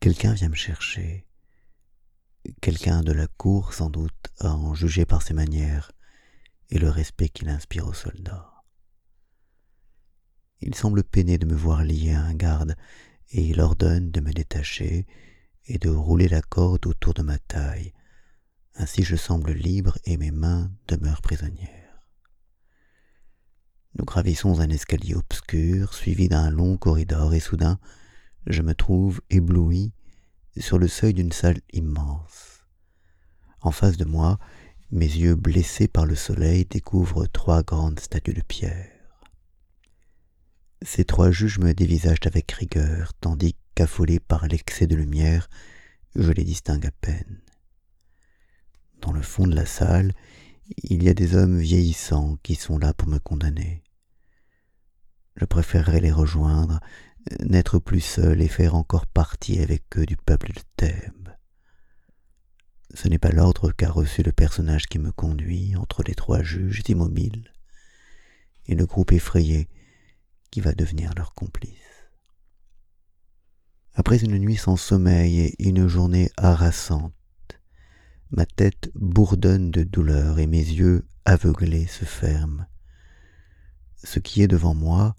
Quelqu'un vient me chercher. Quelqu'un de la cour, sans doute, à en juger par ses manières et le respect qu'il inspire aux soldats. Il semble peiner de me voir lié à un garde, et il ordonne de me détacher et de rouler la corde autour de ma taille. Ainsi je semble libre et mes mains demeurent prisonnières. Nous gravissons un escalier obscur, suivi d'un long corridor, et soudain je me trouve ébloui sur le seuil d'une salle immense. En face de moi, mes yeux blessés par le soleil découvrent trois grandes statues de pierre. Ces trois juges me dévisagent avec rigueur, tandis qu'affolés par l'excès de lumière, je les distingue à peine. Dans le fond de la salle, il y a des hommes vieillissants qui sont là pour me condamner. Je préférerais les rejoindre, n'être plus seul et faire encore partie avec eux du peuple de Thèbes. Ce n'est pas l'ordre qu'a reçu le personnage qui me conduit entre les trois juges immobiles et le groupe effrayé qui va devenir leur complice. Après une nuit sans sommeil et une journée harassante, ma tête bourdonne de douleur et mes yeux aveuglés se ferment. Ce qui est devant moi,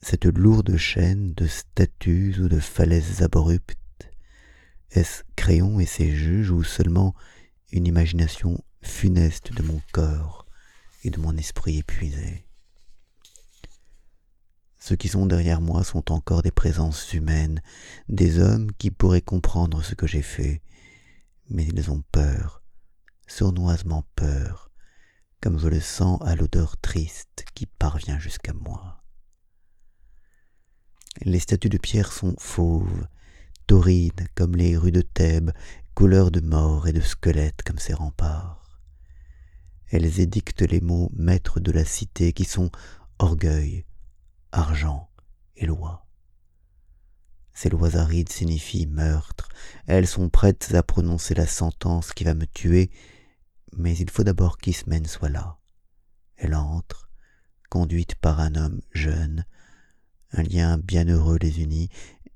cette lourde chaîne de statues ou de falaises abruptes, est-ce Crayon et ses juges ou seulement une imagination funeste de mon corps et de mon esprit épuisé? Ceux qui sont derrière moi sont encore des présences humaines, des hommes qui pourraient comprendre ce que j'ai fait, mais ils ont peur, sournoisement peur, comme je le sens à l'odeur triste qui parvient jusqu'à moi. Les statues de pierre sont fauves, torrides comme les rues de Thèbes, couleur de mort et de squelette comme ces remparts. Elles édictent les mots maîtres de la cité qui sont orgueil, argent et loi. Ces lois arides signifient meurtre. Elles sont prêtes à prononcer la sentence qui va me tuer, mais il faut d'abord qu'Ismène soit là. Elle entre, conduite par un homme jeune. Un lien bienheureux les unit,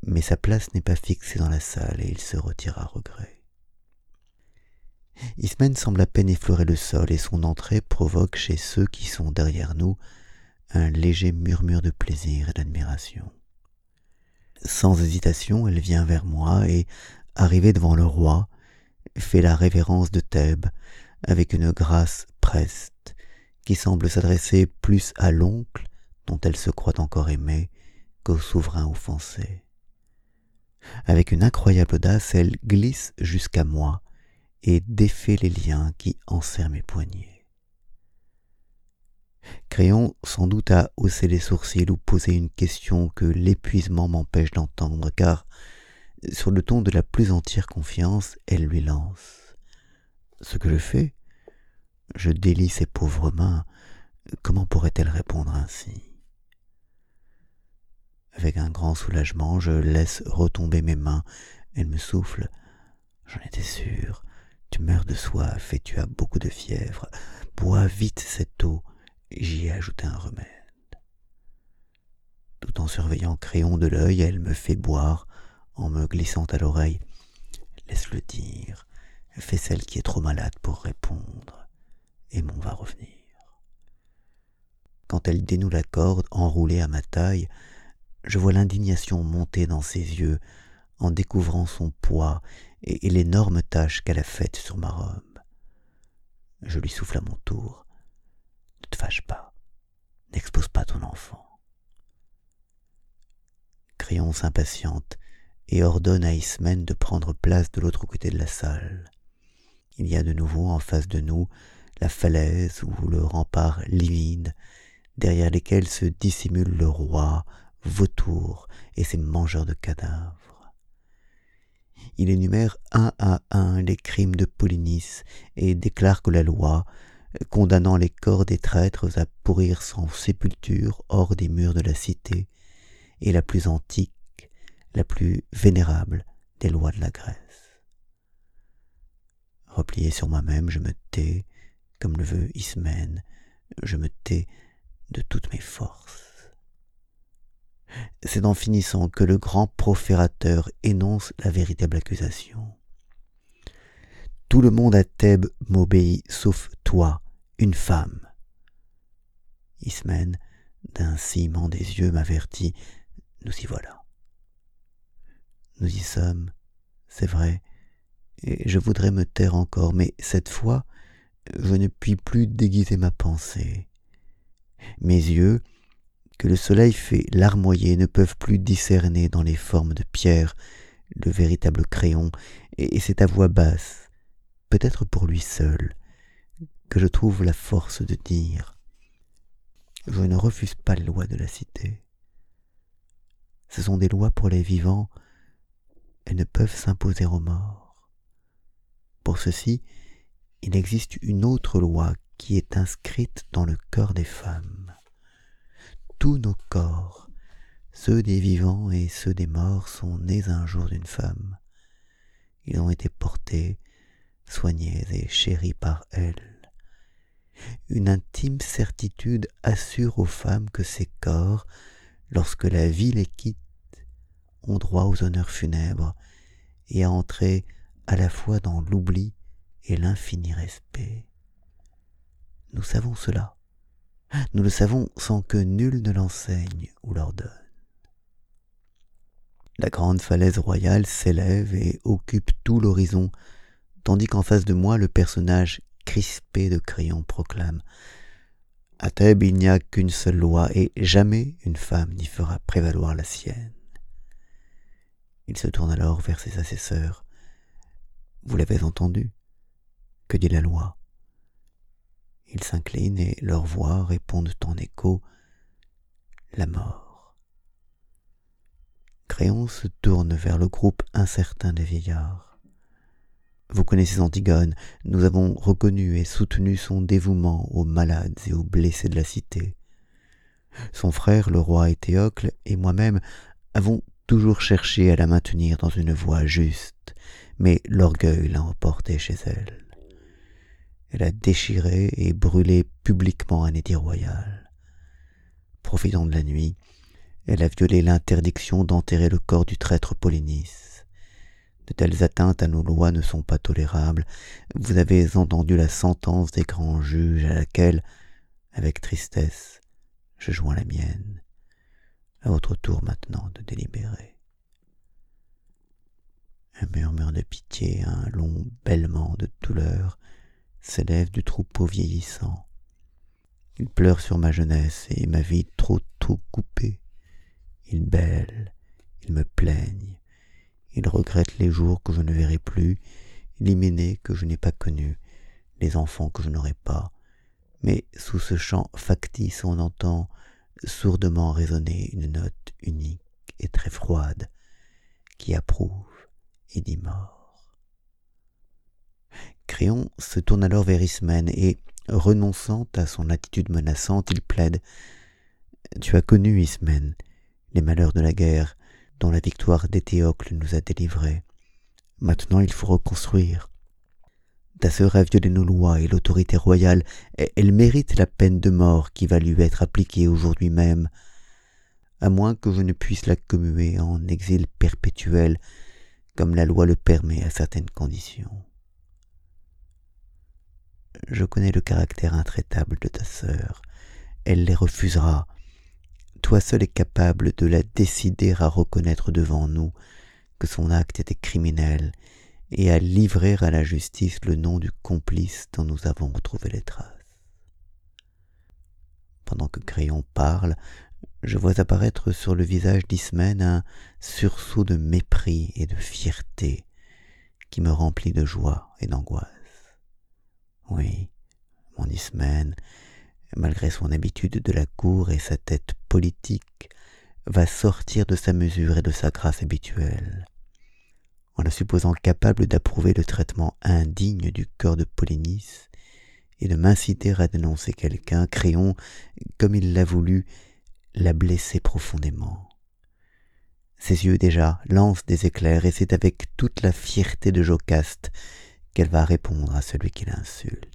mais sa place n'est pas fixée dans la salle et il se retire à regret. Ismène semble à peine effleurer le sol et son entrée provoque chez ceux qui sont derrière nous un léger murmure de plaisir et d'admiration. Sans hésitation, elle vient vers moi et, arrivée devant le roi, fait la révérence de Thèbes avec une grâce preste qui semble s'adresser plus à l'oncle dont elle se croit encore aimée qu'au souverain offensé. Avec une incroyable audace, elle glisse jusqu'à moi et défait les liens qui enserrent mes poignets. Crayon sans doute a haussé les sourcils ou posé une question que l'épuisement m'empêche d'entendre, car sur le ton de la plus entière confiance, elle lui lance. Ce que je fais Je délie ses pauvres mains. Comment pourrait-elle répondre ainsi? Avec un grand soulagement, je laisse retomber mes mains. Elle me souffle. J'en étais sûr. Tu meurs de soif et tu as beaucoup de fièvre. Bois vite cette eau j'y ai ajouté un remède. Tout en surveillant Crayon de l'œil, elle me fait boire en me glissant à l'oreille. Laisse-le dire, fais celle qui est trop malade pour répondre, et mon va revenir. Quand elle dénoue la corde enroulée à ma taille, je vois l'indignation monter dans ses yeux en découvrant son poids et, l'énorme tache qu'elle a faite sur ma robe. Je lui souffle à mon tour te fâche pas, n'expose pas ton enfant. Crayon s'impatiente et ordonne à Ismène de prendre place de l'autre côté de la salle. Il y a de nouveau en face de nous la falaise ou le rempart livide, derrière lesquels se dissimule le roi, vautour et ses mangeurs de cadavres. Il énumère un à un les crimes de Polynice et déclare que la loi, condamnant les corps des traîtres à pourrir sans sépulture hors des murs de la cité, est la plus antique, la plus vénérable des lois de la Grèce. Replié sur moi-même, je me tais, comme le veut Ismène, je me tais de toutes mes forces. C'est en finissant que le grand proférateur énonce la véritable accusation. Tout le monde à Thèbes m'obéit, sauf toi, une femme. Ismène, d'un ciment des yeux, m'avertit. Nous y voilà. Nous y sommes, c'est vrai, et je voudrais me taire encore, mais cette fois, je ne puis plus déguiser ma pensée. Mes yeux, que le soleil fait larmoyer, ne peuvent plus discerner dans les formes de pierre le véritable crayon, et c'est à voix basse, peut-être pour lui seul, que je trouve la force de dire Je ne refuse pas les lois de la cité. Ce sont des lois pour les vivants, elles ne peuvent s'imposer aux morts. Pour ceci, il existe une autre loi qui est inscrite dans le corps des femmes. Tous nos corps, ceux des vivants et ceux des morts, sont nés un jour d'une femme. Ils ont été portés, soignés et chéris par elle. Une intime certitude assure aux femmes que ces corps, lorsque la vie les quitte, ont droit aux honneurs funèbres et à entrer à la fois dans l'oubli et l'infini respect. Nous savons cela. Nous le savons sans que nul ne l'enseigne ou l'ordonne. La grande falaise royale s'élève et occupe tout l'horizon tandis qu'en face de moi le personnage crispé de crayon proclame À Thèbes il n'y a qu'une seule loi, et jamais une femme n'y fera prévaloir la sienne. Il se tourne alors vers ses assesseurs. Vous l'avez entendu? Que dit la loi? S'inclinent et leurs voix répondent en écho La mort. Crayon se tourne vers le groupe incertain des vieillards. Vous connaissez Antigone, nous avons reconnu et soutenu son dévouement aux malades et aux blessés de la cité. Son frère, le roi Éthéocle, et moi-même avons toujours cherché à la maintenir dans une voie juste, mais l'orgueil l'a emportée chez elle. Elle a déchiré et brûlé publiquement un édit royal. Profitant de la nuit, elle a violé l'interdiction d'enterrer le corps du traître Polynice. De telles atteintes à nos lois ne sont pas tolérables. Vous avez entendu la sentence des grands juges à laquelle, avec tristesse, je joins la mienne. À votre tour maintenant de délibérer. Un murmure de pitié, un long bêlement de douleur s'élève du troupeau vieillissant. Il pleure sur ma jeunesse et ma vie trop tôt coupée. Il bêle, il me plaigne, il regrette les jours que je ne verrai plus, l'hyménée que je n'ai pas connu, les enfants que je n'aurai pas. Mais sous ce chant factice, on entend sourdement résonner une note unique et très froide qui approuve et dit mort. Se tourne alors vers Ismène et, renonçant à son attitude menaçante, il plaide Tu as connu, Ismène, les malheurs de la guerre, dont la victoire d'Éthéocle nous a délivrés. Maintenant il faut reconstruire. Ta sœur a violé nos lois et l'autorité royale, elle mérite la peine de mort qui va lui être appliquée aujourd'hui même, à moins que je ne puisse la commuer en exil perpétuel, comme la loi le permet à certaines conditions. Je connais le caractère intraitable de ta sœur. Elle les refusera, toi seul est capable de la décider à reconnaître devant nous que son acte était criminel et à livrer à la justice le nom du complice dont nous avons retrouvé les traces. Pendant que Crayon parle, je vois apparaître sur le visage d'Ismène un sursaut de mépris et de fierté qui me remplit de joie et d'angoisse. Oui, mon Ismène, malgré son habitude de la cour et sa tête politique, va sortir de sa mesure et de sa grâce habituelle. En la supposant capable d'approuver le traitement indigne du corps de Polynice et de m'inciter à dénoncer quelqu'un, Créon, comme il l'a voulu, l'a blessé profondément. Ses yeux déjà lancent des éclairs et c'est avec toute la fierté de Jocaste qu'elle va répondre à celui qui l'insulte.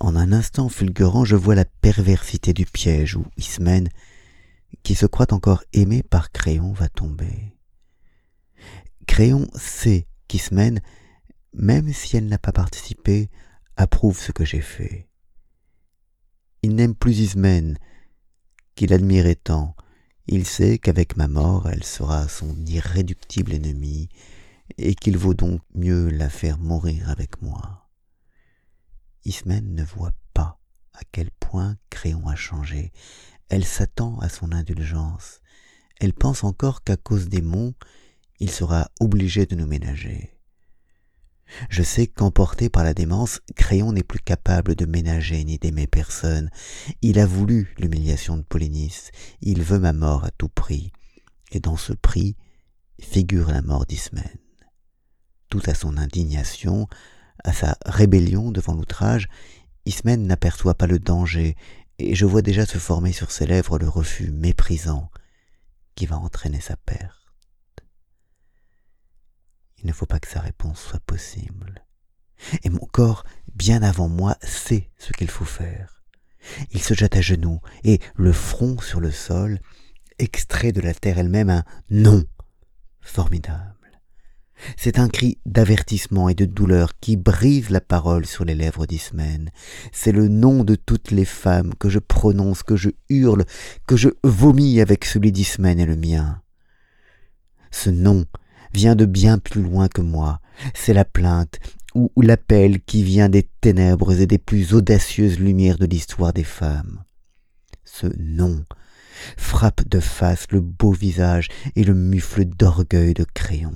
En un instant fulgurant, je vois la perversité du piège où Ismène, qui se croit encore aimé par Créon va tomber. Créon sait qu'Ismène, même si elle n'a pas participé, approuve ce que j'ai fait. Il n'aime plus Ismène, qu'il admirait tant. Il sait qu'avec ma mort, elle sera son irréductible ennemie, et qu'il vaut donc mieux la faire mourir avec moi. Ismène ne voit pas à quel point Créon a changé. Elle s'attend à son indulgence. Elle pense encore qu'à cause des monts, il sera obligé de nous ménager. Je sais qu'emporté par la démence, Créon n'est plus capable de ménager ni d'aimer personne. Il a voulu l'humiliation de Polynice, il veut ma mort à tout prix, et dans ce prix figure la mort d'Ismène. À son indignation, à sa rébellion devant l'outrage, Ismène n'aperçoit pas le danger, et je vois déjà se former sur ses lèvres le refus méprisant qui va entraîner sa perte. Il ne faut pas que sa réponse soit possible. Et mon corps, bien avant moi, sait ce qu'il faut faire. Il se jette à genoux et, le front sur le sol, extrait de la terre elle-même un non formidable. C'est un cri d'avertissement et de douleur qui brise la parole sur les lèvres d'Ismène. C'est le nom de toutes les femmes que je prononce, que je hurle, que je vomis avec celui d'Ismène et le mien. Ce nom vient de bien plus loin que moi. C'est la plainte ou l'appel qui vient des ténèbres et des plus audacieuses lumières de l'histoire des femmes. Ce nom frappe de face le beau visage et le mufle d'orgueil de crayon.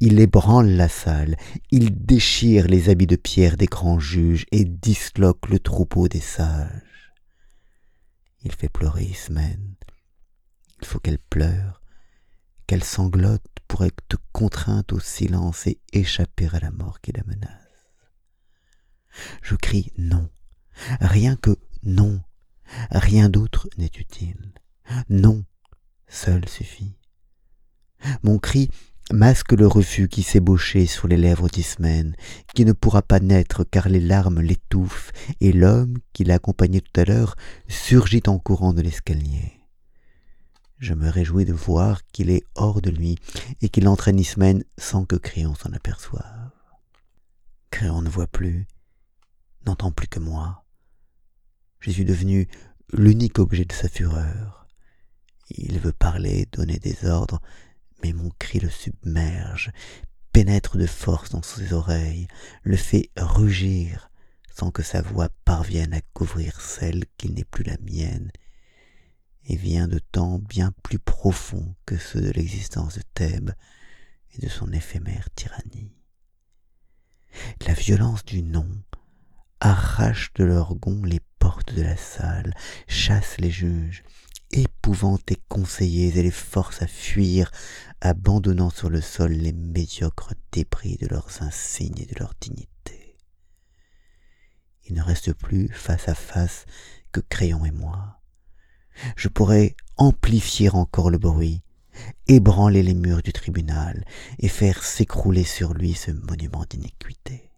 Il ébranle la salle, il déchire les habits de pierre des grands juges et disloque le troupeau des sages. Il fait pleurer Ismène. Il faut qu'elle pleure, qu'elle sanglote pour être contrainte au silence et échapper à la mort qui la menace. Je crie non, rien que non, rien d'autre n'est utile. Non, seul suffit. Mon cri masque le refus qui s'ébauchait sur les lèvres d'Ismène, qui ne pourra pas naître car les larmes l'étouffent, et l'homme qui l'accompagnait tout à l'heure surgit en courant de l'escalier. Je me réjouis de voir qu'il est hors de lui et qu'il entraîne Ismène sans que Créon s'en aperçoive. Créon ne voit plus, n'entend plus que moi. Je suis devenu l'unique objet de sa fureur. Il veut parler, donner des ordres, mais mon cri le submerge, pénètre de force dans ses oreilles, le fait rugir sans que sa voix parvienne à couvrir celle qui n'est plus la mienne et vient de temps bien plus profond que ceux de l'existence de Thèbes et de son éphémère tyrannie. La violence du nom arrache de leurs gonds les portes de la salle, chasse les juges, les conseillers et les force à fuir, abandonnant sur le sol les médiocres débris de leurs insignes et de leur dignité. Il ne reste plus face à face que Crayon et moi je pourrais amplifier encore le bruit, ébranler les murs du tribunal et faire s'écrouler sur lui ce monument d'iniquité.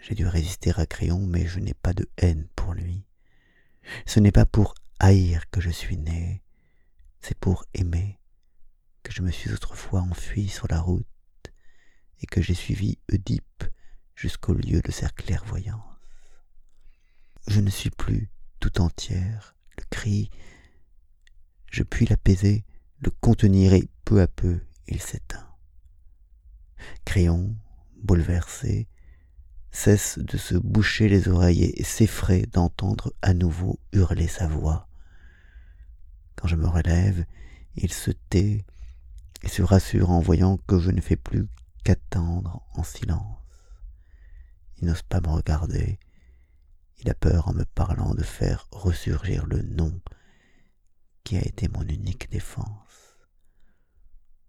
J'ai dû résister à Crayon, mais je n'ai pas de haine pour lui. Ce n'est pas pour haïr que je suis né, c'est pour aimer que je me suis autrefois enfui sur la route et que j'ai suivi Oedipe jusqu'au lieu de sa clairvoyance. Je ne suis plus tout entière, le cri. Je puis l'apaiser, le contenir, et peu à peu il s'éteint. Crayon, bouleversé, cesse de se boucher les oreilles et s'effraie d'entendre à nouveau hurler sa voix. Quand je me relève, il se tait et se rassure en voyant que je ne fais plus qu'attendre en silence. Il n'ose pas me regarder, il a peur en me parlant de faire ressurgir le nom qui a été mon unique défense.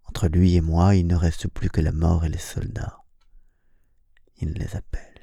Entre lui et moi, il ne reste plus que la mort et les soldats. Il les appelle.